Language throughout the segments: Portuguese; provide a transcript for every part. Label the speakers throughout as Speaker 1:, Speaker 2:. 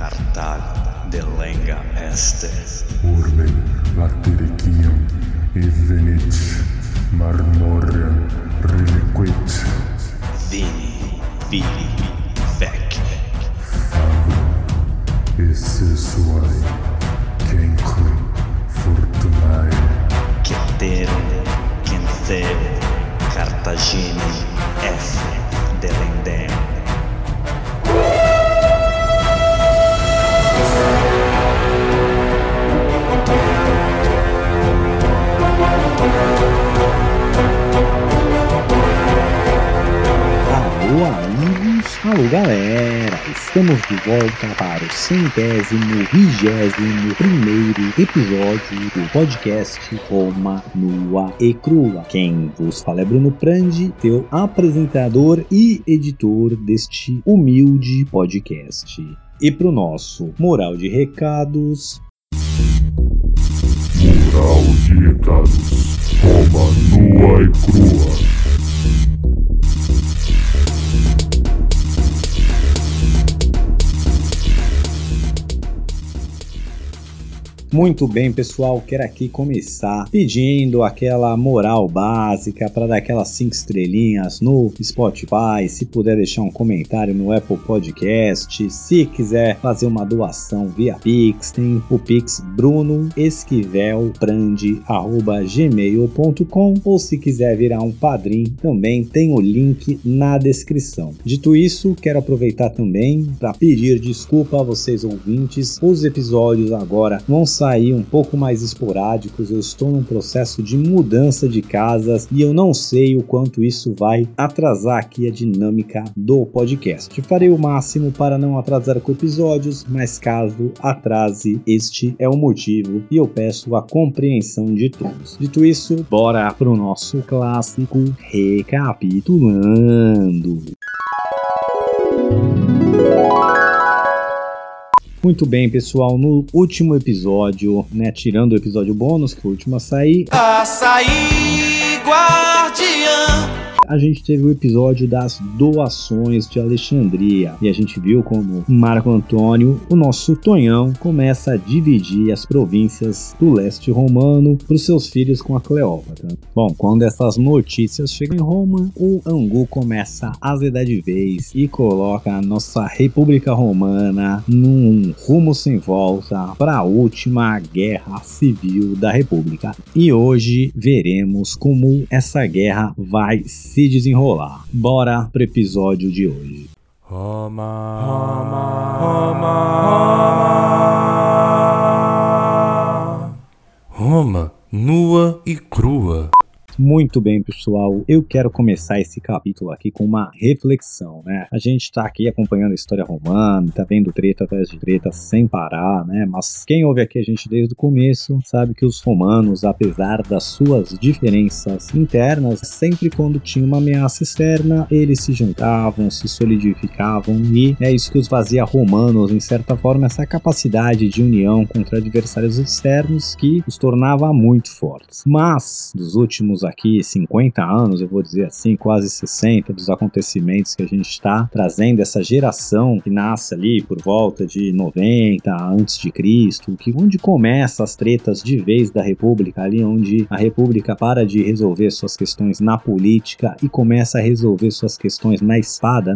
Speaker 1: Cartag de lenga este.
Speaker 2: Urbe et evenit marmorem reliquit.
Speaker 1: Vini, vini, vec.
Speaker 2: Fabum esse suae cancri fortunae.
Speaker 1: Ceterum, cancero, Cartagine, F.
Speaker 3: Alô, amigos! Alô, galera! Estamos de volta para o centésimo, vigésimo primeiro episódio do podcast Roma Nua e Crua. Quem vos fala é Bruno Prandi, teu apresentador e editor deste humilde podcast. E pro nosso moral de recados,
Speaker 2: Moral de recados Roma nua e crua
Speaker 3: Muito bem, pessoal, quero aqui começar pedindo aquela moral básica para dar aquelas cinco estrelinhas no Spotify, se puder deixar um comentário no Apple Podcast, se quiser fazer uma doação via Pix, tem o Pix Bruno gmail.com ou se quiser virar um padrinho, também tem o link na descrição. Dito isso, quero aproveitar também para pedir desculpa a vocês ouvintes. Os episódios agora vão sair um pouco mais esporádicos. Eu estou num processo de mudança de casas e eu não sei o quanto isso vai atrasar aqui a dinâmica do podcast. Farei o máximo para não atrasar com episódios, mas caso atrase, este é o motivo e eu peço a compreensão de todos. Dito isso, bora pro nosso clássico recapitulando. Muito bem, pessoal. No último episódio, né, tirando o episódio bônus, que foi o último a sair,
Speaker 4: Açaí Guardiã.
Speaker 3: A gente teve o episódio das doações de Alexandria e a gente viu como Marco Antônio, o nosso Tonhão, começa a dividir as províncias do leste romano para os seus filhos com a Cleópatra. Bom, quando essas notícias chegam em Roma, o Angu começa a azedar de vez e coloca a nossa República Romana num rumo sem volta para a última guerra civil da República. E hoje veremos como essa guerra vai se desenrolar. Bora pro episódio de hoje.
Speaker 4: Roma, Roma, Roma.
Speaker 3: Muito bem, pessoal. Eu quero começar esse capítulo aqui com uma reflexão, né? A gente tá aqui acompanhando a história romana, tá vendo treta atrás de treta sem parar, né? Mas quem ouve aqui a gente desde o começo sabe que os romanos, apesar das suas diferenças internas, sempre quando tinha uma ameaça externa, eles se juntavam, se solidificavam e é isso que os fazia romanos, em certa forma, essa capacidade de união contra adversários externos que os tornava muito fortes. Mas, dos últimos aqui 50 anos, eu vou dizer assim, quase 60 dos acontecimentos que a gente está trazendo essa geração que nasce ali por volta de 90 antes de Cristo, que onde começa as tretas de vez da República, ali onde a República para de resolver suas questões na política e começa a resolver suas questões na espada.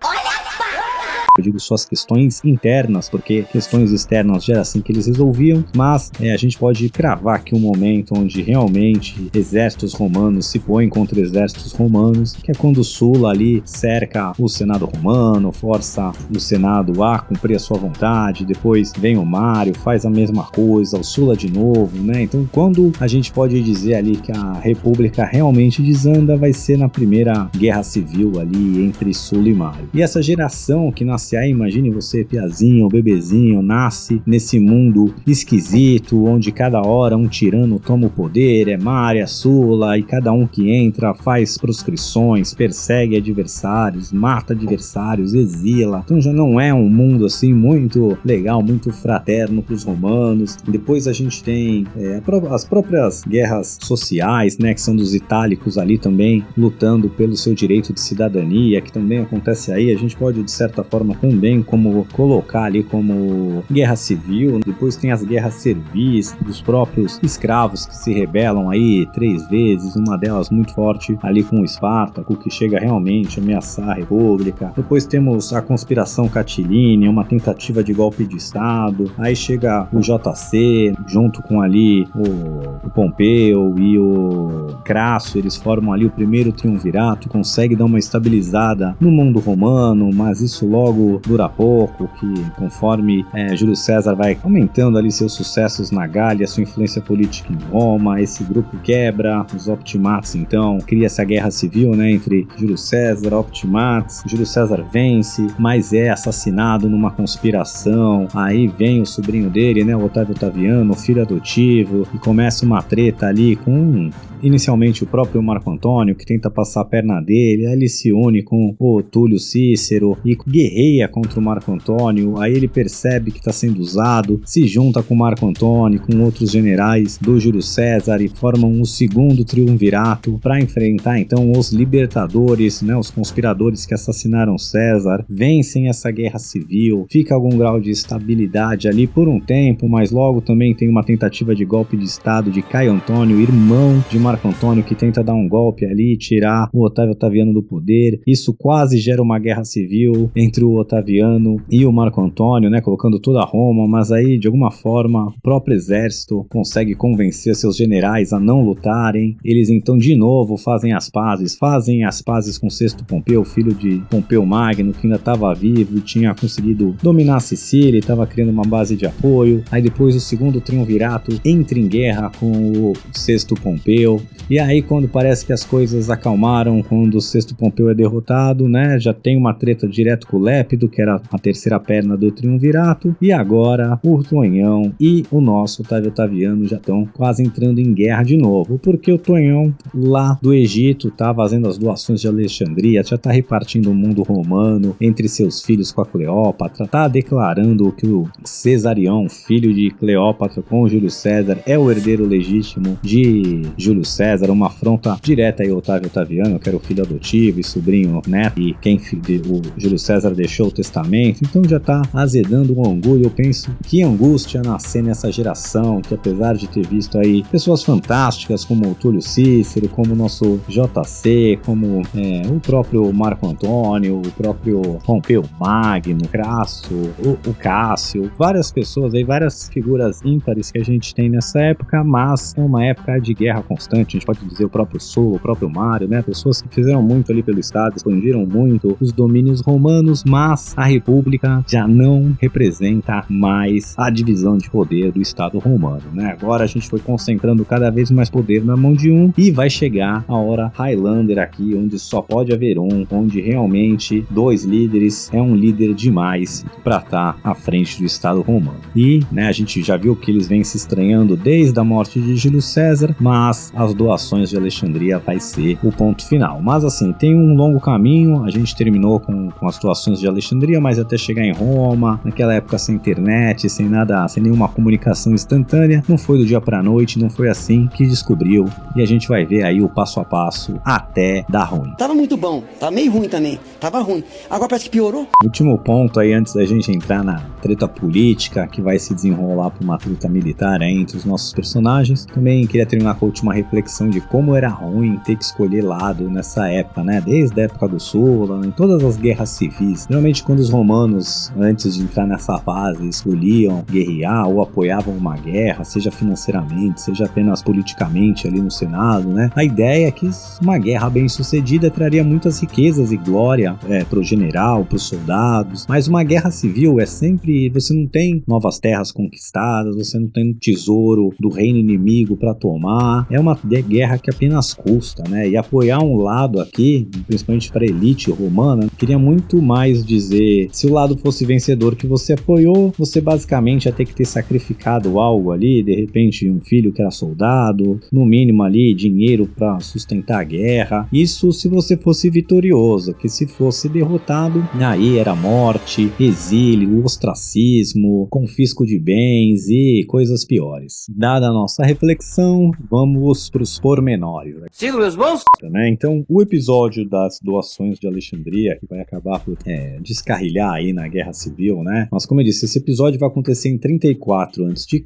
Speaker 3: Eu digo suas questões internas, porque questões externas já era assim que eles resolviam, mas é, a gente pode cravar aqui um momento onde realmente exércitos romanos se põem contra exércitos romanos, que é quando Sula ali cerca o Senado romano, força o Senado a cumprir a sua vontade, depois vem o Mário, faz a mesma coisa, o Sula de novo, né? Então, quando a gente pode dizer ali que a República realmente desanda, vai ser na primeira guerra civil ali entre Sula e Mário. E essa geração que nasce aí, imagine você, piazinho, bebezinho, nasce nesse mundo esquisito, onde cada hora um tirano toma o poder, é Mário, é Sula, e cada um que entra faz proscrições, persegue adversários, mata adversários, exila. Então já não é um mundo assim muito legal, muito fraterno para os romanos. Depois a gente tem é, as próprias guerras sociais, né, que são dos itálicos ali também lutando pelo seu direito de cidadania, que também acontece aí. A gente pode de certa forma também como colocar ali como guerra civil. Depois tem as guerras servis dos próprios escravos que se rebelam aí três vezes, uma delas muito forte ali com o Espartaco, que chega realmente a ameaçar a República. Depois temos a conspiração Catiline, uma tentativa de golpe de Estado. Aí chega o JC, junto com ali o, o Pompeu e o Crasso, eles formam ali o primeiro triunvirato, consegue dar uma estabilizada no mundo romano, mas isso logo dura pouco, que conforme é, Júlio César vai aumentando ali seus sucessos na Gália, sua influência política em Roma, esse grupo quebra, os Optimates então, cria-se a guerra civil né, entre Júlio César, Optimates, Júlio César vence, mas é assassinado numa conspiração, aí vem o sobrinho dele, né, o Otávio Otaviano, filho adotivo, e começa uma treta ali com inicialmente o próprio Marco Antônio, que tenta passar a perna dele, aí ele se une com o Túlio Cícero e guerreia contra o Marco Antônio, aí ele percebe que está sendo usado, se junta com Marco Antônio, com outros generais do Júlio César e formam o segundo triunvirato para enfrentar então os libertadores, né, os conspiradores que assassinaram César, vencem essa guerra civil, fica algum grau de estabilidade ali por um tempo, mas logo também tem uma tentativa de golpe de estado de Caio Antônio, irmão de Marco Marco Antônio que tenta dar um golpe ali, tirar o Otávio Otaviano do poder. Isso quase gera uma guerra civil entre o Otaviano e o Marco Antônio, né, colocando toda Roma, mas aí de alguma forma o próprio exército consegue convencer seus generais a não lutarem. Eles então de novo fazem as pazes, fazem as pazes com Sexto Pompeu, filho de Pompeu Magno, que ainda estava vivo e tinha conseguido dominar a Sicília, estava criando uma base de apoio. Aí depois o segundo triunvirato entra em guerra com o Sexto Pompeu. E aí, quando parece que as coisas acalmaram, quando o sexto Pompeu é derrotado, né? Já tem uma treta direto com o Lépido, que era a terceira perna do triunvirato. E agora o Tonhão e o nosso Otávio Otaviano já estão quase entrando em guerra de novo. Porque o Tonhão, lá do Egito, tá fazendo as doações de Alexandria, já tá repartindo o mundo romano entre seus filhos com a Cleópatra, tá declarando que o Cesarião, filho de Cleópatra com Júlio César, é o herdeiro legítimo de Júlio César, uma afronta direta aí Otávio Otaviano, que era o filho adotivo e sobrinho neto, e quem o Júlio César deixou o testamento, então já tá azedando um orgulho. Eu penso que angústia nascer nessa geração, que apesar de ter visto aí pessoas fantásticas como o Túlio Cícero, como o nosso JC, como é, o próprio Marco Antônio, o próprio Pompeu Magno, Crasso, o, o Cássio, várias pessoas aí, várias figuras ímpares que a gente tem nessa época, mas é uma época de guerra constante a gente pode dizer o próprio Sul, o próprio Mário, né? Pessoas que fizeram muito ali pelo Estado, expandiram muito os domínios romanos, mas a República já não representa mais a divisão de poder do Estado romano, né? Agora a gente foi concentrando cada vez mais poder na mão de um e vai chegar a hora Highlander aqui, onde só pode haver um, onde realmente dois líderes é um líder demais para estar tá à frente do Estado romano. E, né, a gente já viu que eles vêm se estranhando desde a morte de Júlio César, mas as doações de Alexandria vai ser o ponto final. Mas assim, tem um longo caminho, a gente terminou com, com as doações de Alexandria, mas até chegar em Roma, naquela época sem internet, sem nada, sem nenhuma comunicação instantânea, não foi do dia para noite, não foi assim que descobriu. E a gente vai ver aí o passo a passo até dar ruim.
Speaker 5: Tava muito bom, tava meio ruim também, tava ruim. Agora parece que piorou.
Speaker 3: Último ponto aí antes da gente entrar na treta política que vai se desenrolar para uma treta militar aí entre os nossos personagens. Também queria terminar com a última reflexão de como era ruim ter que escolher lado nessa época, né? Desde a época do Sul, em todas as guerras civis. Geralmente, quando os romanos, antes de entrar nessa fase, escolhiam guerrear ou apoiavam uma guerra, seja financeiramente, seja apenas politicamente ali no Senado, né? A ideia é que uma guerra bem sucedida traria muitas riquezas e glória é, para o general, para os soldados, mas uma guerra civil é sempre você não tem novas terras conquistadas, você não tem tesouro do reino inimigo para tomar. É uma guerra que apenas custa, né? E apoiar um lado aqui, principalmente para a elite romana, queria muito mais dizer: se o lado fosse vencedor que você apoiou, você basicamente ia ter que ter sacrificado algo ali, de repente um filho que era soldado, no mínimo ali dinheiro para sustentar a guerra. Isso se você fosse vitorioso, que se fosse derrotado, aí era morte, exílio, ostracismo, confisco de bens e coisas piores. Dada a nossa reflexão, vamos pros pormenores. Né?
Speaker 6: Sigo meus bons?
Speaker 3: né? Então, o episódio das doações de Alexandria, que vai acabar por é, descarrilhar aí na Guerra Civil, né? Mas, como eu disse, esse episódio vai acontecer em 34 a.C.,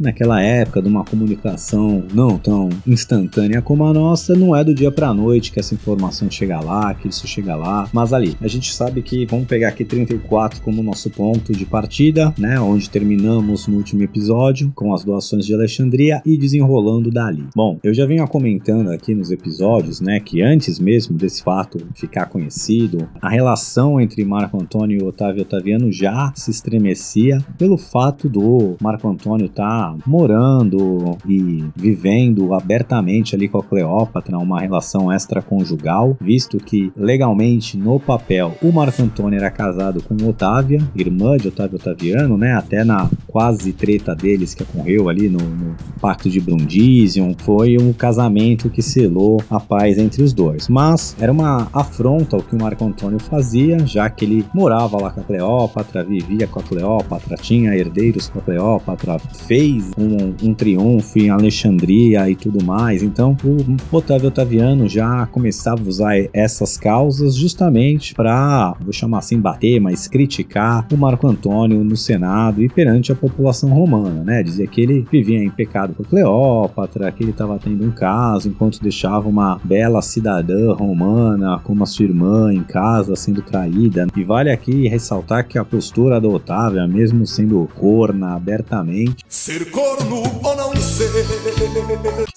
Speaker 3: naquela época de uma comunicação não tão instantânea como a nossa, não é do dia pra noite que essa informação chega lá, que isso chega lá, mas ali, a gente sabe que, vamos pegar aqui 34 como nosso ponto de partida, né? Onde terminamos no último episódio, com as doações de Alexandria e desenrolando dali. Bom, eu já venho comentando aqui nos episódios, né, que antes mesmo desse fato ficar conhecido, a relação entre Marco Antônio e Otávio Otaviano já se estremecia pelo fato do Marco Antônio estar tá morando e vivendo abertamente ali com a Cleópatra, uma relação extraconjugal, visto que legalmente no papel o Marco Antônio era casado com Otávia, irmã de Otávio Otaviano, né, até na quase treta deles que ocorreu ali no, no Pacto de Brundisium, foi um casamento que selou a paz entre os dois. Mas era uma afronta ao que o Marco Antônio fazia, já que ele morava lá com a Cleópatra, vivia com a Cleópatra, tinha herdeiros com a Cleópatra, fez um, um triunfo em Alexandria e tudo mais. Então o Otávio Otaviano já começava a usar essas causas justamente para, vou chamar assim, bater, mas criticar o Marco Antônio no Senado e perante a população romana, né? Dizia que ele vivia em pecado com a Cleópatra, que ele estava tendo um caso enquanto deixava uma bela cidadã romana como a sua irmã em casa sendo traída. E vale aqui ressaltar que a postura da Otávia, mesmo sendo corna abertamente,
Speaker 7: ser corno ou não ser,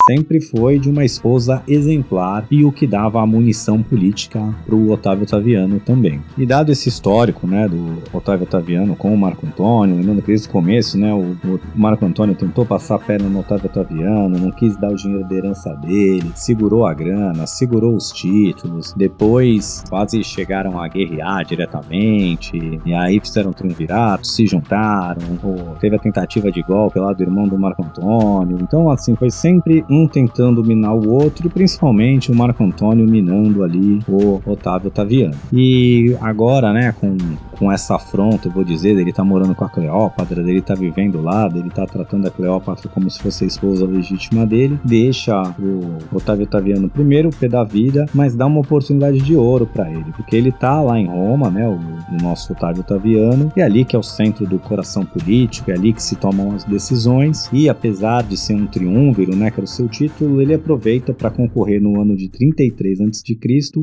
Speaker 3: sempre foi de uma esposa exemplar e o que dava a munição política para o Otávio Otaviano também. E dado esse histórico, né, do Otávio Otaviano com o Marco Antônio, lembrando que desde o começo, né, o, o Marco Antônio tentou passar a perna no Otávio Otaviano, não quis dar o dinheiro da herança dele, segurou a grana, segurou os títulos, depois quase chegaram a guerrear diretamente, e aí fizeram triunvirato, se juntaram, teve a tentativa de golpe lá do irmão do Marco Antônio, então assim, foi sempre um tentando minar o outro, e principalmente o Marco Antônio minando ali o Otávio Otaviano. E agora, né, com, com essa afronta, eu vou dizer, ele tá morando com a Cleópatra, ele tá vivendo lá, ele tá tratando a Cleópatra como se fosse a esposa legítima dele, deixa o Otávio Otaviano primeiro pé da vida, mas dá uma oportunidade de ouro para ele, porque ele tá lá em Roma, né, o, o nosso Otávio Otaviano, é ali que é o centro do coração político, é ali que se tomam as decisões, e apesar de ser um triunviro, né, que era o seu título, ele aproveita para concorrer no ano de 33 a.C.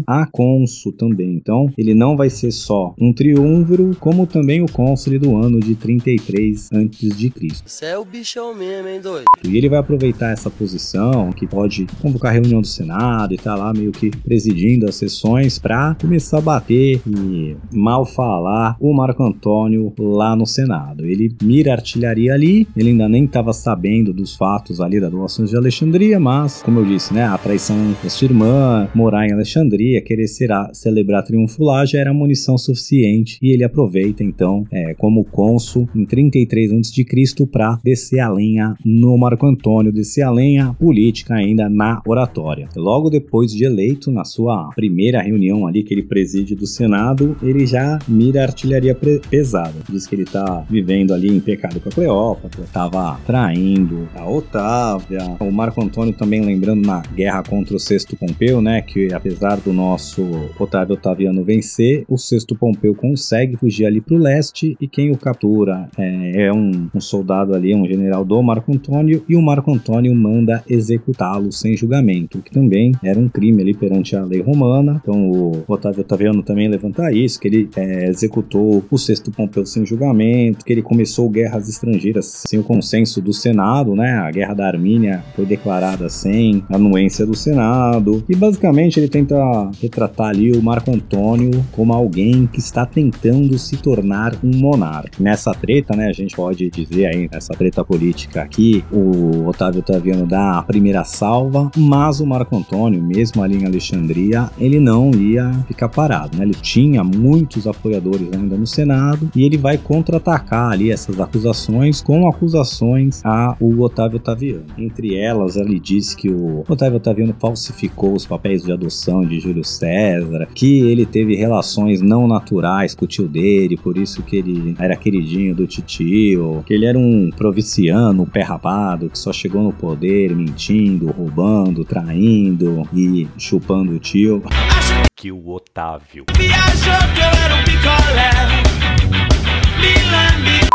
Speaker 3: a cônsul também. Então, ele não vai ser só um triunviro, como também o cônsul do ano de 33 a.C.
Speaker 6: Você é o bichão mesmo, hein, doido?
Speaker 3: E ele vai aproveitar essa posição, que pode convocar a reunião do Senado e tá lá meio que presidindo as sessões para começar a bater e mal falar o Marco Antônio lá no Senado. Ele mira artilharia ali, ele ainda nem estava sabendo dos fatos ali da doações de Alexandria, mas, como eu disse, né, a traição da sua irmã, morar em Alexandria, querer será, celebrar triunfo lá já era munição suficiente e ele aproveita então, é, como cônsul em 33 a.C. para descer a lenha no Marco Antônio, descer a lenha política ainda na oratória. Logo depois de eleito, na sua primeira reunião ali que ele preside do Senado, ele já mira a artilharia pesada. Diz que ele tá vivendo ali em pecado com a Cleópatra, tava traindo a Otávia. O Marco Antônio também lembrando na guerra contra o Sexto Pompeu, né, que apesar do nosso Otávio Otaviano vencer, o Sexto Pompeu consegue fugir ali pro leste e quem o captura é, é um, um soldado ali, um general do Marco Antônio, e o Marco Antônio manda executá-lo sem julgamento, que também era um crime ali perante a lei romana. Então o Otávio Otaviano também levanta isso, que ele é, executou o sexto Pompeu sem julgamento, que ele começou guerras estrangeiras sem o consenso do Senado, né? A guerra da Armínia foi declarada sem anuência do Senado. E basicamente ele tenta retratar ali o Marco Antônio como alguém que está tentando se tornar um monarca. Nessa treta, né, a gente pode dizer aí, nessa treta política aqui, o Otávio Otaviano dá a primeira salva, mas o Marco Antônio, mesmo ali em Alexandria, ele não ia ficar parado, né? Ele tinha muitos apoiadores ainda no Senado e ele vai contra-atacar ali essas acusações com acusações a o Otávio Otaviano. Entre elas, ele diz que o Otávio Otaviano falsificou os papéis de adoção de Júlio César, que ele teve relações não naturais com o tio dele, por isso que ele era queridinho do titio, que ele era um provinciano, pé rapado, que só chegou no poder mentindo, roubando, traindo e chupando o tio.
Speaker 1: Que o Otávio.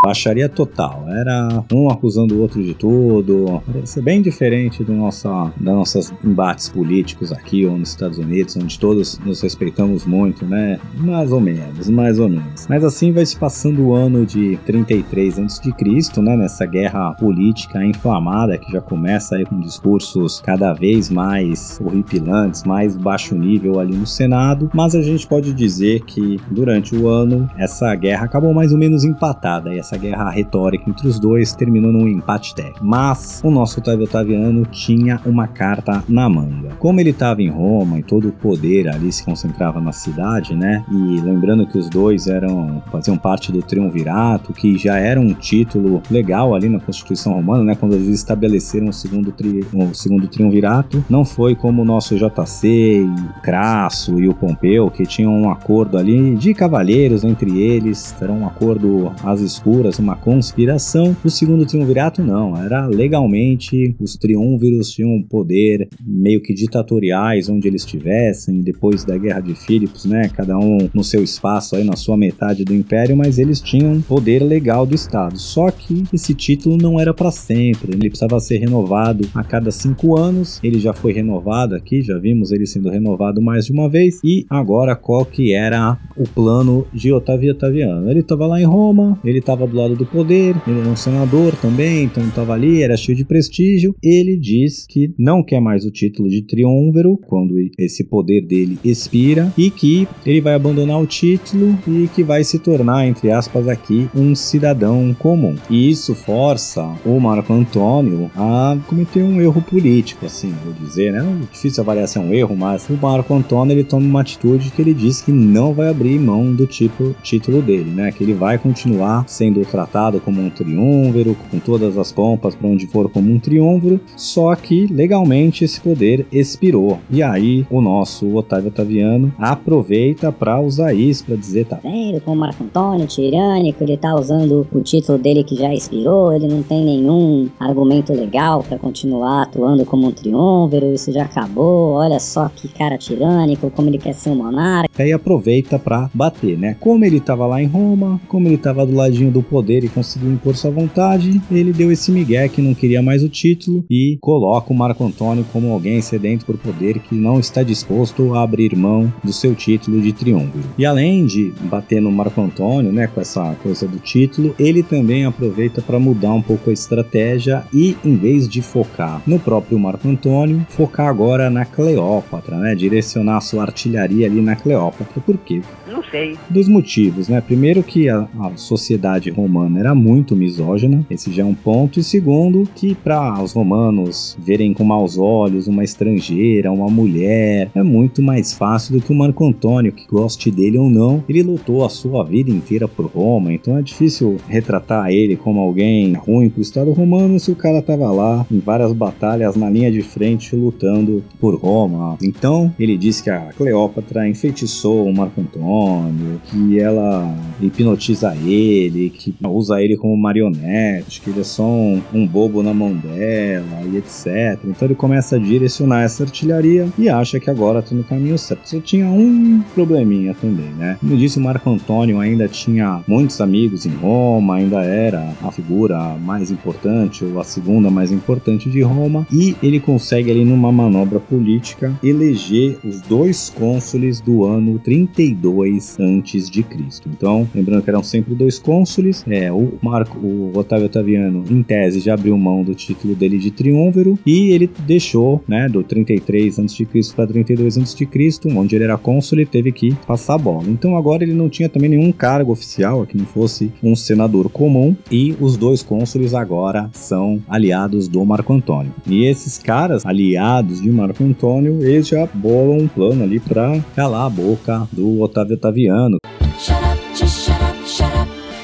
Speaker 3: Baixaria total. Era um acusando o outro de tudo. Parecia bem diferente do nossa, das nossas embates políticos aqui ou nos Estados Unidos, onde todos nos respeitamos muito, né? Mais ou menos, mais ou menos. Mas assim vai se passando o ano de 33 a.C., né? Nessa guerra política inflamada que já começa aí com discursos cada vez mais horripilantes, mais baixo nível ali no Senado. Mas a gente pode dizer que durante o ano essa guerra acabou mais ou menos empatada. E essa guerra retórica entre os dois terminou num empate técnico. Mas o nosso Otávio Otaviano tinha uma carta na manga. Como ele estava em Roma e todo o poder ali se concentrava na cidade, né? E lembrando que os dois eram faziam parte do triunvirato, que já era um título legal ali na Constituição Romana, né? Quando eles estabeleceram o segundo, tri, o segundo triunvirato, não foi como o nosso JC, o Crasso e o Pompeu, que tinham um acordo ali de cavalheiros entre eles, era um acordo às escuras, uma conspiração. O segundo triunvirato não, era legalmente os triunviros tinham poder meio que ditatoriais onde eles estivessem, depois da Guerra de Filipos, né? Cada um no seu espaço aí na sua metade do império, mas eles tinham poder legal do Estado. Só que esse título não era para sempre, ele precisava ser renovado a cada cinco anos. Ele já foi renovado aqui, já vimos ele sendo renovado mais de uma vez. E agora qual que era o plano de Otávio Otaviano? Ele estava lá em Roma, ele estava do lado do poder, ele era um senador também, então estava ali, era cheio de prestígio. Ele diz que não quer mais o título de triunviro quando esse poder dele expira e que ele vai abandonar o título e que vai se tornar, entre aspas, aqui um cidadão comum. E isso força o Marco Antônio a cometer um erro político, assim, vou dizer, né? É difícil avaliar se é um erro, mas o Marco Antônio ele toma uma atitude que ele diz que não vai abrir mão do tipo título dele, né? Que ele vai continuar sendo tratado como um triunviro, com todas as pompas para onde for como um triunviro, só que legalmente esse poder expirou. E aí o nosso Otávio Otaviano aproveita para usar isso para dizer, tá
Speaker 8: vendo como Marco Antônio, tirânico, ele tá usando o título dele que já expirou, ele não tem nenhum argumento legal para continuar atuando como um triunviro, isso já acabou, olha só que cara tirânico, como ele quer ser um monarca.
Speaker 3: Aí aproveita para bater, né? Como ele tava lá em Roma, como ele tava do ladinho do poder e conseguiu impor sua vontade, ele deu esse migué que não queria mais o título e coloca o Marco Antônio como alguém sedento por poder que não está disposto a abrir mão do seu título de triunviro. E além de bater no Marco Antônio, né, com essa coisa do título, ele também aproveita para mudar um pouco a estratégia e em vez de focar no próprio Marco Antônio, focar agora na Cleópatra, né, direcionar a sua artilharia ali na Cleópatra. Por quê?
Speaker 8: Não sei.
Speaker 3: Dos motivos, né? Primeiro que a, a sociedade romana era muito misógina, esse já é um ponto. E segundo, que para os romanos verem com maus olhos uma estrangeira, uma mulher, é muito mais fácil do que o Marco Antônio, que goste dele ou não, ele lutou a sua vida inteira por Roma, então é difícil retratar ele como alguém ruim pro Estado romano se o cara tava lá em várias batalhas na linha de frente lutando por Roma. Então ele disse que a Cleópatra enfeitiçou o Marco Antônio, que ela hipnotiza ele, que usa ele como marionete, que ele é só um, um bobo na mão dela e etc. Então ele começa a direcionar essa artilharia e acha que agora tá no caminho certo. Só tinha um probleminha também, né? Como disse, o Marco Antônio ainda tinha muitos amigos em Roma, ainda era a figura mais importante ou a segunda mais importante de Roma e ele consegue ali numa manobra política eleger os dois cônsules do ano 32 antes de Cristo. Então, lembrando que eram sempre dois cônsules, é o Marco, o Otávio Otaviano, em tese já abriu mão do título dele de triunviro e ele deixou, né, do 33 a.C. para 32 a.C., onde ele era cônsul, teve que passar a bola. Então agora ele não tinha também nenhum cargo oficial, que não fosse um senador comum, e os dois cônsules agora são aliados do Marco Antônio. E esses caras, aliados de Marco Antônio, eles já bolam um plano ali para calar a boca do Otávio Otaviano,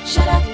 Speaker 3: Shut up.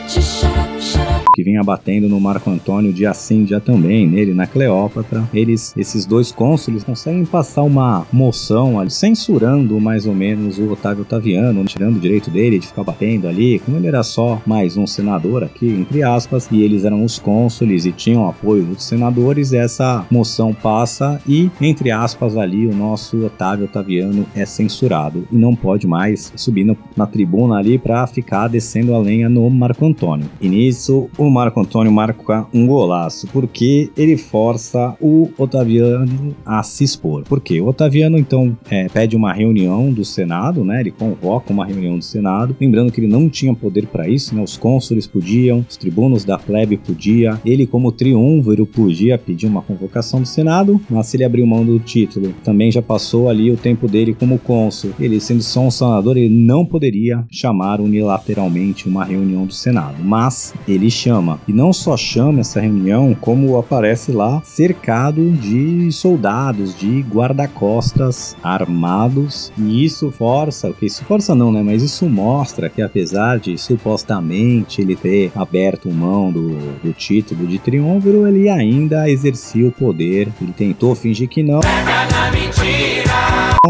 Speaker 3: Que vinha batendo no Marco Antônio dia sim, dia também, nele, na Cleópatra. Eles, esses dois cônsules, conseguem passar uma moção ali, censurando mais ou menos o Otávio Otaviano, tirando o direito dele de ficar batendo ali, como ele era só mais um senador aqui, entre aspas, e eles eram os cônsules e tinham apoio dos senadores, essa moção passa e, entre aspas, ali o nosso Otávio Otaviano é censurado e não pode mais subir na tribuna ali para ficar descendo a lenha no Marco Antônio. E nisso o Marco Antônio marca um golaço, porque ele força o Otaviano a se expor. Por quê? O Otaviano então é, pede uma reunião do Senado, né? Ele convoca uma reunião do Senado, lembrando que ele não tinha poder para isso, né? Os cônsules podiam, os tribunos da plebe podia, ele como triunviro podia pedir uma convocação do Senado, mas se ele abriu mão do título, também já passou ali o tempo dele como cônsul. Ele sendo só um senador, ele não poderia chamar unilateralmente uma reunião do Senado, mas ele chama. E não só chama essa reunião, como aparece lá cercado de soldados, de guarda-costas armados, e isso força, o que isso força não, né, mas isso mostra que apesar de supostamente ele ter aberto mão do, do título de triunviro, ele ainda exercia o poder, ele tentou fingir que não.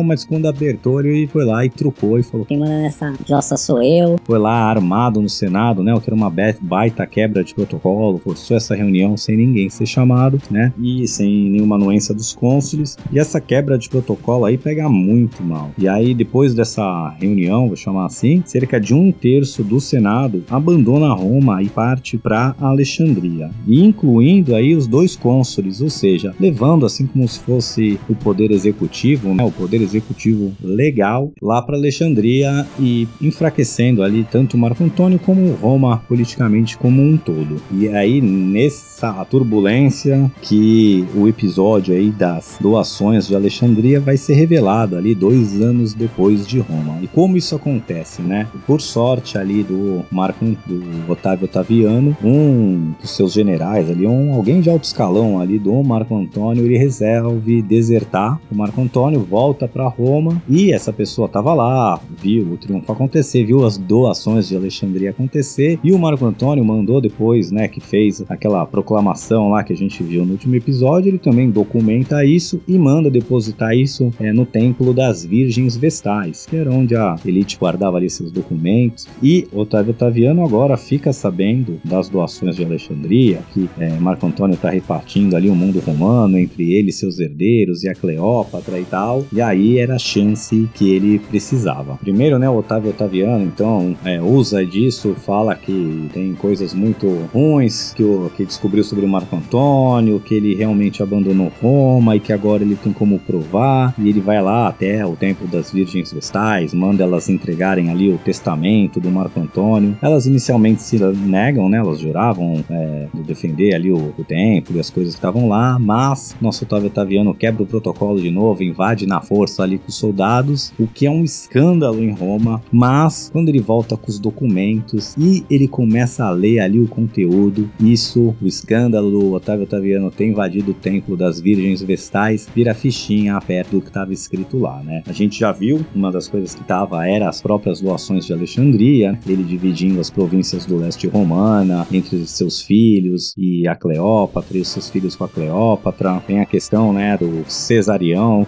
Speaker 3: Mas quando abertou, ele foi lá e trucou e falou:
Speaker 8: Quem manda nessa jossa sou eu.
Speaker 3: Foi lá armado no Senado, né? O que era uma baita quebra de protocolo, forçou essa reunião sem ninguém ser chamado, né? E sem nenhuma anuência dos cônsules. E essa quebra de protocolo aí pega muito mal. E aí, depois dessa reunião, vou chamar assim, cerca de um terço do Senado abandona Roma e parte para Alexandria, e incluindo aí os dois cônsules, ou seja, levando assim como se fosse o poder executivo, né? O poder executivo legal lá para Alexandria e enfraquecendo ali tanto Marco Antônio como Roma politicamente como um todo. E aí nessa turbulência que o episódio aí das doações de Alexandria vai ser revelado ali dois anos depois de Roma. E como isso acontece, né? Por sorte ali do Marco do Otávio Otaviano, um dos seus generais ali, um alguém de alto escalão ali do Marco Antônio, ele resolve desertar. O Marco Antônio volta para Roma e essa pessoa estava lá, viu o triunfo acontecer, viu as doações de Alexandria acontecer e o Marco Antônio mandou depois, né, que fez aquela proclamação lá que a gente viu no último episódio, ele também documenta isso e manda depositar isso é, no templo das Virgens Vestais, que era onde a elite guardava ali seus documentos. E Otávio Otaviano agora fica sabendo das doações de Alexandria, que é, Marco Antônio está repartindo ali o mundo romano entre ele seus herdeiros e a Cleópatra e tal. E aí era a chance que ele precisava. Primeiro, né, o Otávio Otaviano, então, é, usa disso, fala que tem coisas muito ruins que, o, que descobriu sobre o Marco Antônio, que ele realmente abandonou Roma e que agora ele tem como provar. E ele vai lá até o Templo das Virgens Vestais, manda elas entregarem ali o testamento do Marco Antônio. Elas inicialmente se negam, né, elas juravam é, defender ali o, o templo e as coisas que estavam lá, mas nosso Otávio Otaviano quebra o protocolo de novo, invade na força ali com os soldados, o que é um escândalo em Roma, mas quando ele volta com os documentos e ele começa a ler ali o conteúdo, isso, o escândalo do Otávio Otaviano ter invadido o templo das Virgens Vestais, vira fichinha perto do que estava escrito lá, né? A gente já viu, uma das coisas que estava era as próprias doações de Alexandria, ele dividindo as províncias do leste romana entre seus filhos e a Cleópatra e os seus filhos com a Cleópatra. Tem a questão, né, do Cesarião,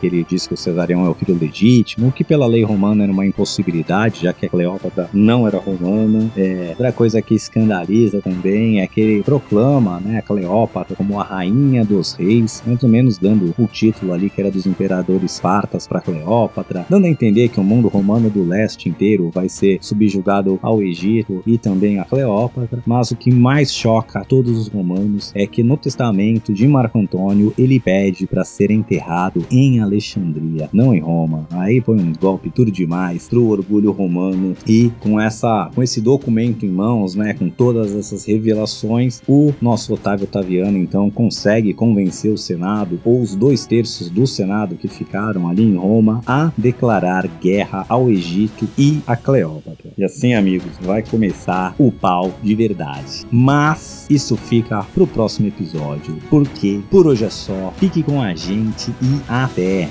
Speaker 3: que ele que o Cesarião é o filho legítimo, o que pela lei romana era uma impossibilidade, já que a Cleópatra não era romana. É, outra coisa que escandaliza também é que ele proclama né, a Cleópatra como a rainha dos reis, mais ou menos dando o título ali que era dos imperadores partas para Cleópatra, dando a entender que o mundo romano do leste inteiro vai ser subjugado ao Egito e também a Cleópatra. Mas o que mais choca a todos os romanos é que no testamento de Marco Antônio ele pede para ser enterrado em Alexandria Alexandria, não em Roma. Aí foi um golpe tudo demais pro orgulho romano e com essa com esse documento em mãos, né, com todas essas revelações, o nosso Otávio Otaviano então consegue convencer o Senado ou os dois terços do Senado que ficaram ali em Roma a declarar guerra ao Egito e a Cleópatra. E assim, amigos, vai começar o pau de verdade. Mas isso fica pro próximo episódio, porque por hoje é só. Fique com a gente e até